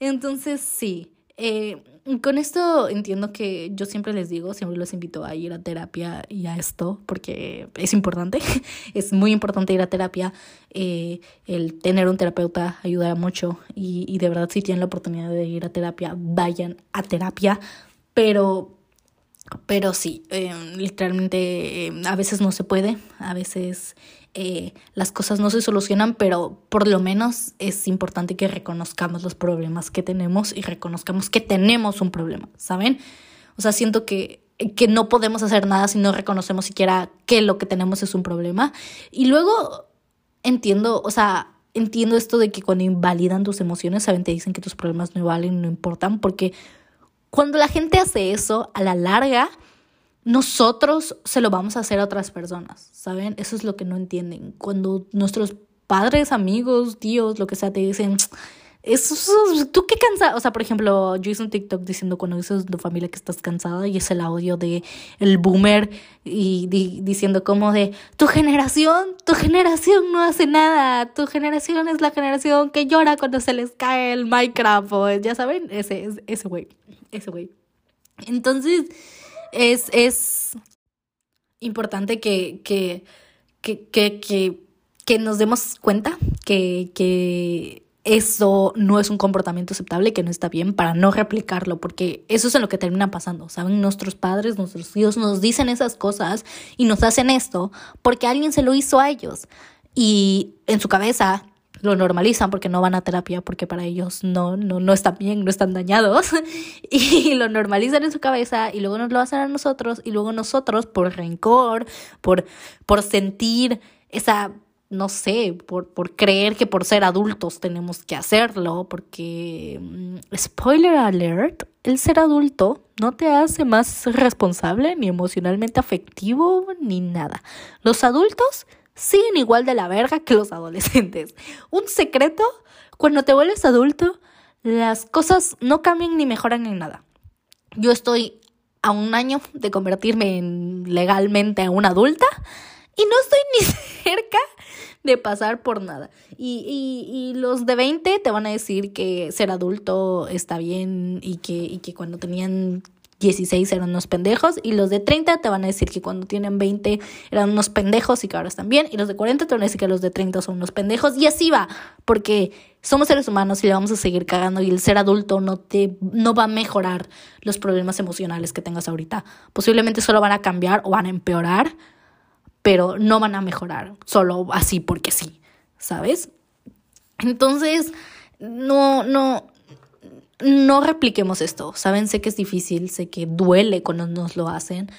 S1: entonces sí. Eh, con esto entiendo que yo siempre les digo, siempre los invito a ir a terapia y a esto, porque es importante, [LAUGHS] es muy importante ir a terapia. Eh, el tener un terapeuta ayuda mucho y, y de verdad si tienen la oportunidad de ir a terapia, vayan a terapia, pero pero sí, eh, literalmente a veces no se puede, a veces eh, las cosas no se solucionan, pero por lo menos es importante que reconozcamos los problemas que tenemos y reconozcamos que tenemos un problema, ¿saben? O sea, siento que, que no podemos hacer nada si no reconocemos siquiera que lo que tenemos es un problema. Y luego entiendo, o sea, entiendo esto de que cuando invalidan tus emociones, saben, te dicen que tus problemas no valen, no importan, porque cuando la gente hace eso, a la larga, nosotros se lo vamos a hacer a otras personas, ¿saben? Eso es lo que no entienden. Cuando nuestros padres, amigos, tíos, lo que sea, te dicen, eso, tú qué cansada, o sea, por ejemplo, yo hice un TikTok diciendo cuando dices tu familia que estás cansada y es el audio de el boomer y diciendo como de tu generación, tu generación no hace nada, tu generación es la generación que llora cuando se les cae el Minecraft, o ya saben, ese, ese güey, ese güey. Entonces, es, es importante que, que, que, que, que, nos demos cuenta que, que eso no es un comportamiento aceptable, que no está bien, para no replicarlo, porque eso es en lo que termina pasando, ¿saben? Nuestros padres, nuestros hijos nos dicen esas cosas y nos hacen esto porque alguien se lo hizo a ellos. Y en su cabeza lo normalizan porque no van a terapia, porque para ellos no, no, no están bien, no están dañados, [LAUGHS] y lo normalizan en su cabeza y luego nos lo hacen a nosotros y luego nosotros por rencor, por, por sentir esa no sé, por, por creer que por ser adultos tenemos que hacerlo, porque, mm, spoiler alert, el ser adulto no te hace más responsable, ni emocionalmente afectivo, ni nada. Los adultos siguen igual de la verga que los adolescentes. Un secreto, cuando te vuelves adulto, las cosas no cambian ni mejoran en nada. Yo estoy a un año de convertirme en legalmente a una adulta y no estoy ni [LAUGHS] cerca de pasar por nada. Y, y, y, los de 20 te van a decir que ser adulto está bien y que, y que cuando tenían 16 eran unos pendejos y los de 30 te van a decir que cuando tienen 20 eran unos pendejos y que ahora están bien y los de 40 te van a decir que los de 30 son unos pendejos y así va, porque somos seres humanos y le vamos a seguir cagando y el ser adulto no te no va a mejorar los problemas emocionales que tengas ahorita. Posiblemente solo van a cambiar o van a empeorar, pero no van a mejorar solo así porque sí, ¿sabes? Entonces, no no no repliquemos esto, saben, sé que es difícil, sé que duele cuando nos lo hacen,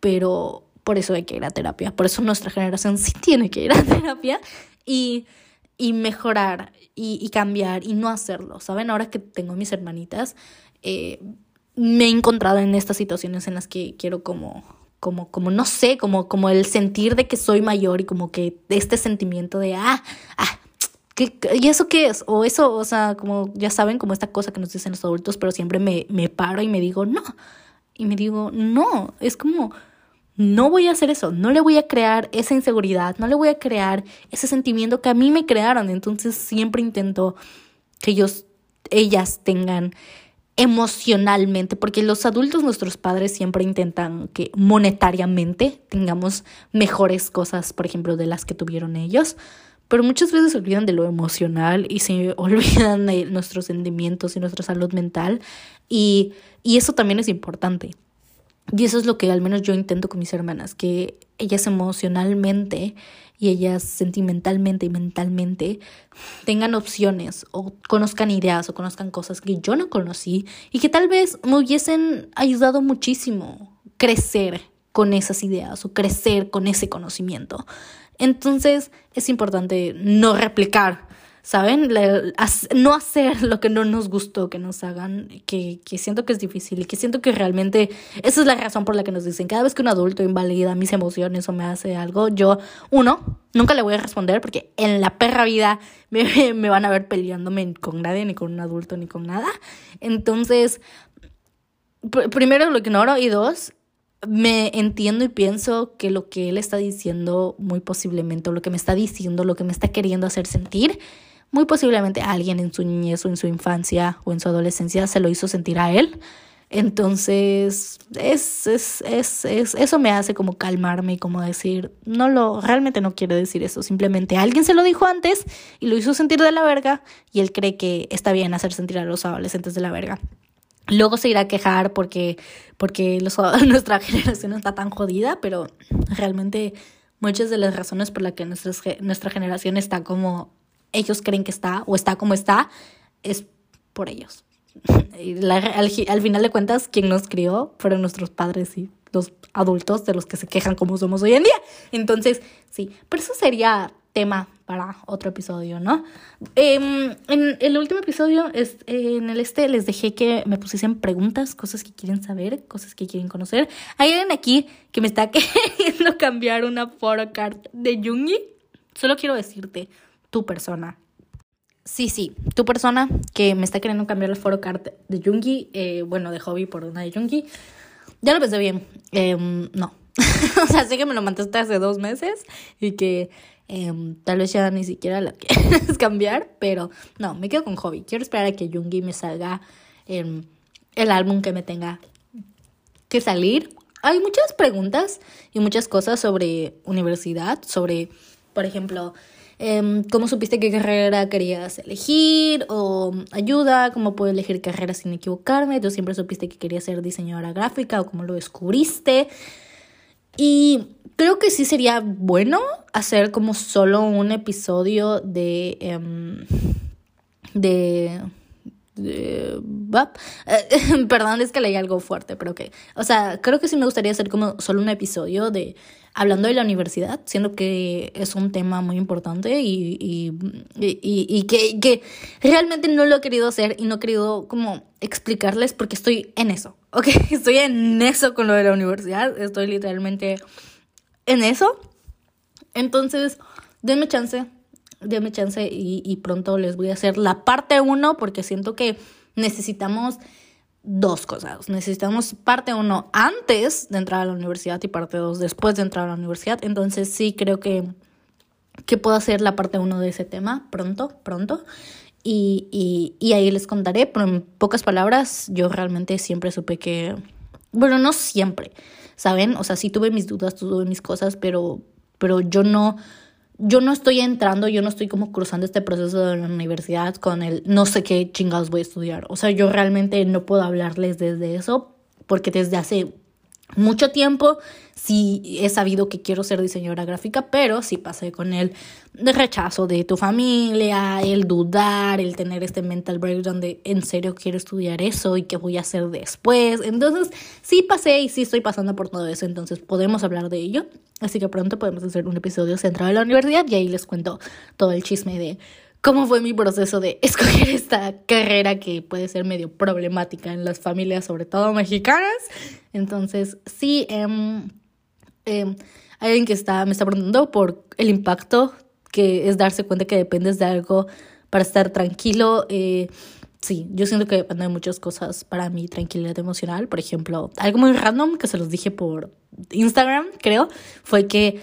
S1: pero por eso hay que ir a terapia, por eso nuestra generación [LAUGHS] sí tiene que ir a terapia y, y mejorar y, y, cambiar y no hacerlo, ¿saben? Ahora que tengo mis hermanitas, eh, me he encontrado en estas situaciones en las que quiero como como, como no sé, como, como el sentir de que soy mayor y como que este sentimiento de, ah, ah, ¿Y eso qué es? O eso, o sea, como ya saben, como esta cosa que nos dicen los adultos, pero siempre me, me paro y me digo, no. Y me digo, no, es como, no voy a hacer eso, no le voy a crear esa inseguridad, no le voy a crear ese sentimiento que a mí me crearon. Entonces siempre intento que ellos, ellas tengan emocionalmente, porque los adultos, nuestros padres siempre intentan que monetariamente tengamos mejores cosas, por ejemplo, de las que tuvieron ellos pero muchas veces se olvidan de lo emocional y se [LAUGHS] olvidan de nuestros sentimientos y nuestra salud mental y, y eso también es importante. Y eso es lo que al menos yo intento con mis hermanas, que ellas emocionalmente y ellas sentimentalmente y mentalmente tengan opciones o conozcan ideas o conozcan cosas que yo no conocí y que tal vez me hubiesen ayudado muchísimo crecer con esas ideas o crecer con ese conocimiento. Entonces es importante no replicar, ¿saben? no hacer [LAUGHS] lo que no nos gustó que nos hagan, que, que siento que es difícil y que siento que realmente esa es la razón por la que nos dicen, cada vez que un adulto invalida mis emociones o me hace algo, yo, uno, nunca le voy a responder porque en la perra vida [LAUGHS] me, me van a ver peleándome con nadie, ni con un adulto, ni con nada. Entonces, primero lo ignoro y dos, me entiendo y pienso que lo que él está diciendo muy posiblemente, o lo que me está diciendo, lo que me está queriendo hacer sentir, muy posiblemente alguien en su niñez o en su infancia o en su adolescencia se lo hizo sentir a él. Entonces, es, es, es, es, eso me hace como calmarme y como decir, no lo, realmente no quiere decir eso, simplemente alguien se lo dijo antes y lo hizo sentir de la verga y él cree que está bien hacer sentir a los adolescentes de la verga. Luego se irá a quejar porque, porque [LAUGHS] nuestra generación está tan jodida, pero realmente muchas de las razones por las que nuestra generación está como ellos creen que está o está como está es por ellos. [LAUGHS] al, final de cuentas, quien nos crió fueron nuestros padres y los adultos de los que se quejan como somos hoy en día. Entonces, sí, pero eso sería tema para otro episodio, ¿no? Em, en el último episodio, es, en el este, les dejé que me pusiesen preguntas, cosas que quieren saber, cosas que quieren conocer. Hay alguien aquí que me está [LAUGHS] queriendo cambiar una photocard de Jungi. Solo quiero decirte, tu persona. Sí, sí, tu persona que me está queriendo cambiar la photocard de Jungi, eh, bueno, de hobby por una de Jungi. Ya lo pensé bien. Em, no. [LAUGHS] o sea, sé que me lo mandaste hace dos meses y que Em, tal vez ya ni siquiera la [LAUGHS] quieres cambiar, pero no, me quedo con hobby. Quiero esperar a que Jungi me salga en el álbum que me tenga que salir. Hay muchas preguntas y muchas cosas sobre universidad, sobre, por ejemplo, eh, cómo supiste qué carrera querías elegir o ayuda, cómo puedo elegir carrera sin equivocarme. Tú siempre supiste que querías ser diseñadora gráfica o cómo lo descubriste. Y creo que sí sería bueno hacer como solo un episodio de, em, de, [LAUGHS] perdón, es que leí algo fuerte, pero que, o sea, creo que sí me gustaría hacer como solo un episodio de hablando de la universidad, siendo que es un tema muy importante y, y, y, y que, que, realmente no lo he querido hacer y no he querido como explicarles porque estoy en eso, ¿ok? [LAUGHS] Estoy en eso con lo de la universidad, estoy literalmente en eso. Entonces, denme chance, denme chance y, pronto les voy a hacer la parte uno porque siento que necesitamos dos cosas. Necesitamos parte uno antes de entrar a la universidad y parte dos después de entrar a la universidad. Entonces sí creo que, que puedo hacer la parte uno de ese tema pronto, pronto. Y, y, y ahí les contaré, pero en pocas palabras, yo realmente siempre supe que, bueno, no siempre, ¿saben? O sea, sí tuve mis dudas, tuve mis cosas, pero, pero yo no yo no estoy entrando, yo no estoy como cruzando este proceso de la universidad con el no sé qué chingados voy a estudiar. O sea, yo realmente no puedo hablarles desde eso porque desde hace mucho tiempo sí he sabido que quiero ser diseñadora gráfica, pero sí pasé con el rechazo de tu familia, el dudar, el tener este mental breakdown de en serio quiero estudiar eso y qué voy a hacer después. Entonces sí pasé y sí estoy pasando por todo eso, entonces podemos hablar de ello. Así que pronto podemos hacer un episodio centrado en la universidad y ahí les cuento todo el chisme de cómo fue mi proceso de escoger esta carrera que puede ser medio problemática en las familias, sobre todo mexicanas. Entonces, sí, eh, hay alguien que me está preguntando por el impacto que es darse cuenta que dependes de algo para estar tranquilo. Eh, sí, yo siento que depende de muchas cosas para mi tranquilidad emocional. Por ejemplo, algo muy random que se los dije por Instagram, creo, fue que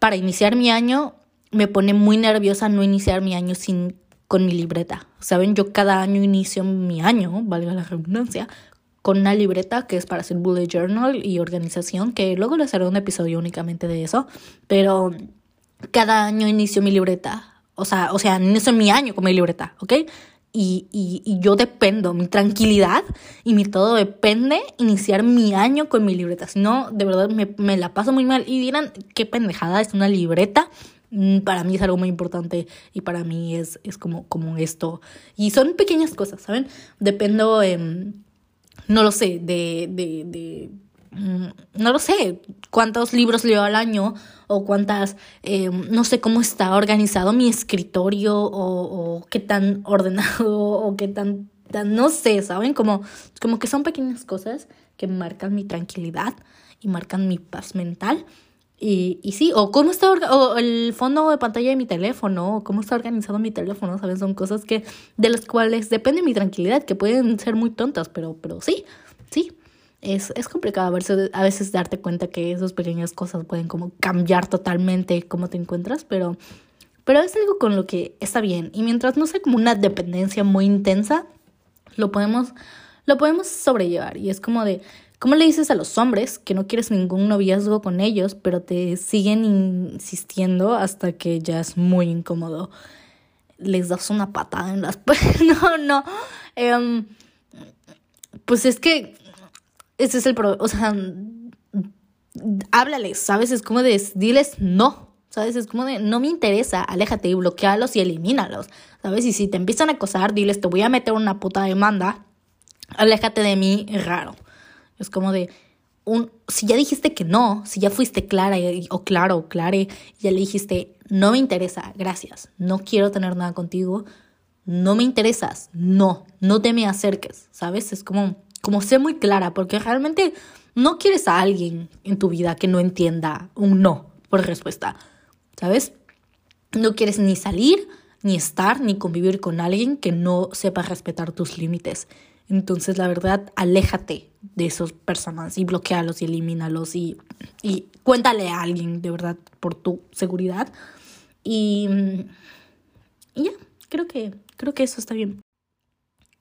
S1: para iniciar mi año me pone muy nerviosa no iniciar mi año sin con mi libreta. Saben, yo cada año inicio mi año, valga la redundancia, con una libreta que es para hacer bullet journal y organización, que luego les haré un episodio únicamente de eso, pero cada año inicio mi libreta. O sea, o sea, inicio mi año con mi libreta, ¿ok? Y, y, y, yo dependo, mi tranquilidad y mi todo depende iniciar mi año con mi libreta. Si no, de verdad me, me la paso muy mal. Y dirán, qué pendejada es una libreta. Mm, para mí es algo muy importante y para mí es, es como, como esto. Y son pequeñas cosas, ¿saben? Dependo, eh, no lo sé, de, de, de mm, no lo sé cuántos libros leo al año o cuántas, eh, no sé cómo está organizado mi escritorio o, o, qué tan [LAUGHS] ordenado o qué tan, tan, no sé, ¿saben? Como, como que son pequeñas cosas que marcan mi tranquilidad y marcan mi paz mental y, y sí, o cómo está o el fondo de pantalla de mi teléfono, o cómo está organizado mi teléfono, ¿sabes? Son cosas que de las cuales depende mi tranquilidad, que pueden ser muy tontas, pero, pero sí, sí. Es, es complicado a veces, a veces darte cuenta que esas pequeñas cosas pueden como cambiar totalmente cómo te encuentras, pero, pero es algo con lo que está bien. Y mientras no sea como una dependencia muy intensa, lo podemos, lo podemos sobrellevar. Y es como de, ¿Cómo le dices a los hombres que no quieres ningún noviazgo con ellos, pero te siguen insistiendo hasta que ya es muy incómodo? Les das una patada en las... [LAUGHS] no, no. Um, pues es que ese es el problema. O sea, háblales, ¿sabes? Es como de, diles no. ¿Sabes? Es como de, no me interesa, aléjate y bloquealos y elimínalos. ¿Sabes? Y si te empiezan a acosar, diles, te voy a meter una puta demanda. Aléjate de mí, raro. Es como de, un, si ya dijiste que no, si ya fuiste clara o claro o clare, ya le dijiste, no me interesa, gracias, no quiero tener nada contigo, no me interesas, no, no te me acerques, ¿sabes? Es como, como ser muy clara, porque realmente no quieres a alguien en tu vida que no entienda un no por respuesta, ¿sabes? No quieres ni salir, ni estar, ni convivir con alguien que no sepa respetar tus límites. Entonces, la verdad, aléjate de esas personas y bloquealos y elimínalos y, y cuéntale a alguien de verdad por tu seguridad. Y, y ya, creo que, creo que eso está bien.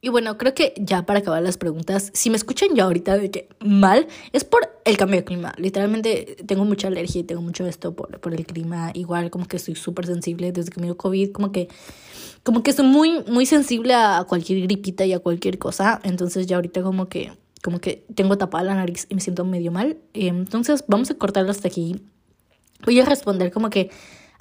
S1: Y bueno, creo que ya para acabar las preguntas, si me escuchan ya ahorita de que mal, es por el cambio de clima. Literalmente tengo mucha alergia y tengo mucho esto por, por el clima. Igual como que estoy súper sensible desde que me dio COVID, como que como que estoy muy, muy sensible a cualquier gripita y a cualquier cosa. Entonces ya ahorita como que, como que tengo tapada la nariz y me siento medio mal. Entonces vamos a cortarlo hasta aquí. Voy a responder como que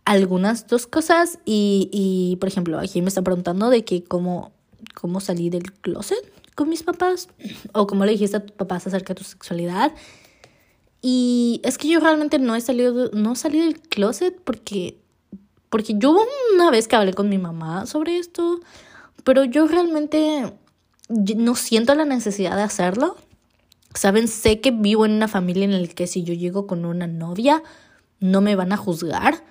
S1: algunas dos cosas y, y por ejemplo, aquí me están preguntando de que cómo, cómo salí del closet con mis papás o cómo le dijiste a tus papás acerca de tu sexualidad. Y es que yo realmente no he salido, no salido del closet porque, porque yo una vez que hablé con mi mamá sobre esto, pero yo realmente no siento la necesidad de hacerlo. Saben, sé que vivo en una familia en la que si yo llego con una novia, no me van a juzgar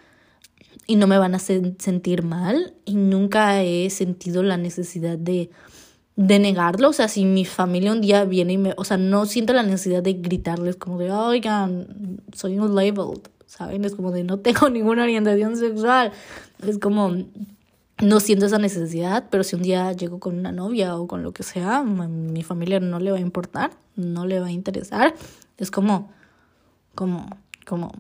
S1: y no me van a sentir mal y nunca he sentido la necesidad de de negarlo, o sea, si mi familia un día viene y me, o sea, no siento la necesidad de gritarles como de, oigan, soy un labeled, ¿saben? Es como de, no tengo [LAUGHS] ninguna orientación sexual, es como, no siento esa necesidad, pero si un día llego con una novia o con lo que sea, mi familia no le va a importar, no le va a interesar, es como, como, como,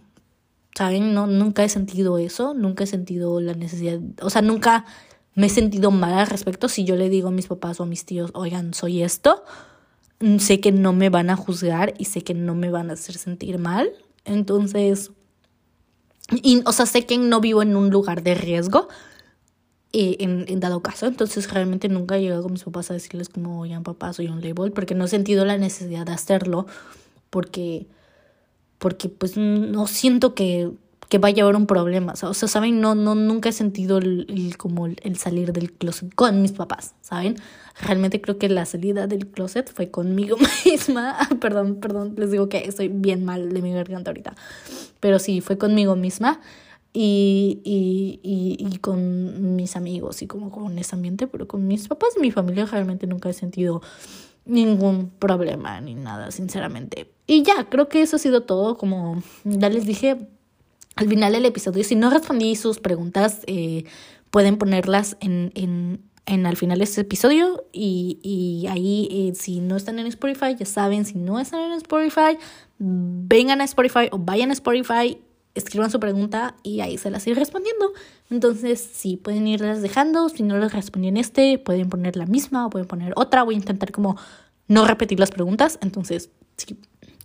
S1: ¿saben? No, nunca he sentido eso, nunca he sentido la necesidad, o sea, nunca me he sentido mal al respecto si yo le digo a mis papás o a mis tíos, oigan, soy esto, mm, sé que no me van a juzgar y sé que no me van a hacer sentir mal. Entonces, y, o sea, sé que no vivo en un lugar de riesgo. Eh, en, en, dado caso, entonces realmente nunca he llegado con mis papás a decirles como, oigan papá, soy un label, porque no he sentido la necesidad de hacerlo, porque, porque pues no siento que, que vaya a haber un problema. O sea, ¿saben? No, no, nunca he sentido el, como el salir del closet con mis papás, ¿saben? Realmente creo que la salida del closet fue conmigo [LAUGHS] misma. perdón, perdón, les digo que estoy bien mal de mi garganta ahorita. Pero sí, fue conmigo misma y, y, y, y con mis amigos y como con ese ambiente, pero con mis papás y mi familia realmente nunca he sentido ningún problema ni nada, sinceramente. Y ya, creo que eso ha sido todo. Como ya les dije, al final del episodio. Si no respondí sus preguntas, eh, pueden ponerlas en, en, en, al final de este episodio. Y, y ahí, eh, si no están en Spotify, ya saben, si no están en Spotify, vengan a Spotify o vayan a Spotify, escriban su pregunta y ahí se las iré respondiendo. Entonces, sí, pueden irlas dejando. Si no les respondí en este, pueden poner la misma o pueden poner otra. Voy a intentar como no repetir las preguntas. Entonces, sí,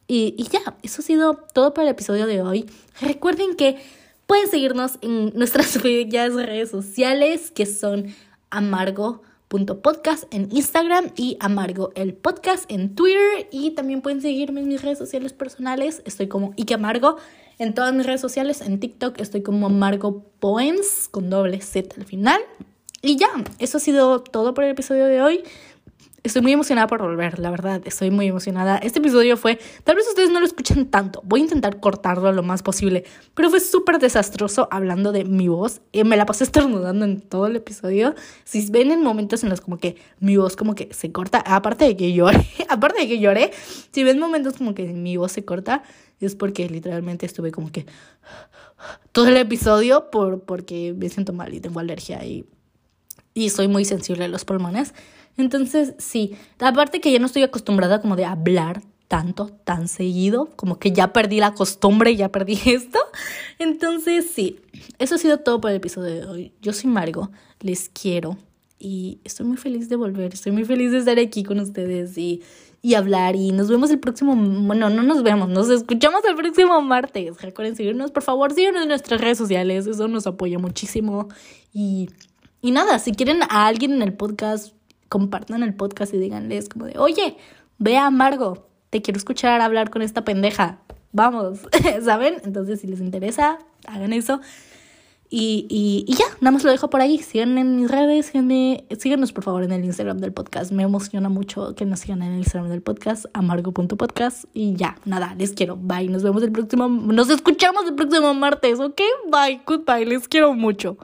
S1: y, y ya, eso ha sido todo para el episodio de hoy. Recuerden que pueden seguirnos en nuestras [LAUGHS] bellas redes sociales que son amargo.podcast en Instagram y amargo el podcast en Twitter y también pueden seguirme en mis redes sociales personales. Estoy como Ike Amargo en todas mis redes sociales. En TikTok estoy como Amargo Poems con doble Z al final. Y ya, eso ha sido todo por el episodio de hoy. Estoy muy emocionada por volver, la verdad, estoy muy emocionada. Este episodio fue, tal vez ustedes no lo escuchan tanto, voy a intentar cortarlo lo más posible, pero fue súper desastroso hablando de mi voz. Eh, me la pasé [LAUGHS] estornudando en todo el episodio. Si ven en momentos en los como que mi voz como que se corta, aparte de que lloré, [LAUGHS] aparte de que lloré, si ven momentos como que mi voz se corta, es porque literalmente estuve como que todo el episodio por, porque me siento mal y tengo alergia y, y soy muy sensible a los pulmones. Entonces, sí, aparte que ya no estoy acostumbrada como de hablar tanto, tan seguido, como que ya perdí la costumbre, ya perdí [LAUGHS] esto. Entonces, sí, eso ha sido todo por el episodio de hoy. Yo soy Margo, les quiero y estoy muy feliz de volver, estoy muy feliz de estar aquí con ustedes y, y hablar y nos vemos el próximo, bueno, no nos vemos, nos escuchamos el próximo martes. Recuerden seguirnos, por favor, síganos en nuestras redes sociales, eso nos apoya muchísimo y... Y nada, si quieren a alguien en el podcast, compartan el podcast y díganles como de, oye, ve a Amargo, te quiero escuchar hablar con esta pendeja, vamos, [LAUGHS] ¿saben? Entonces, si les interesa, hagan eso. Y, y, y, ya, nada más lo dejo por ahí. Sigan en mis redes, síganme, síganos por favor en el Instagram del podcast. Me emociona mucho que nos sigan en el Instagram del podcast, amargo.podcast. Y ya, nada, les quiero. Bye, nos vemos el próximo, nos escuchamos el próximo martes, ¿ok? Bye, goodbye, les quiero mucho.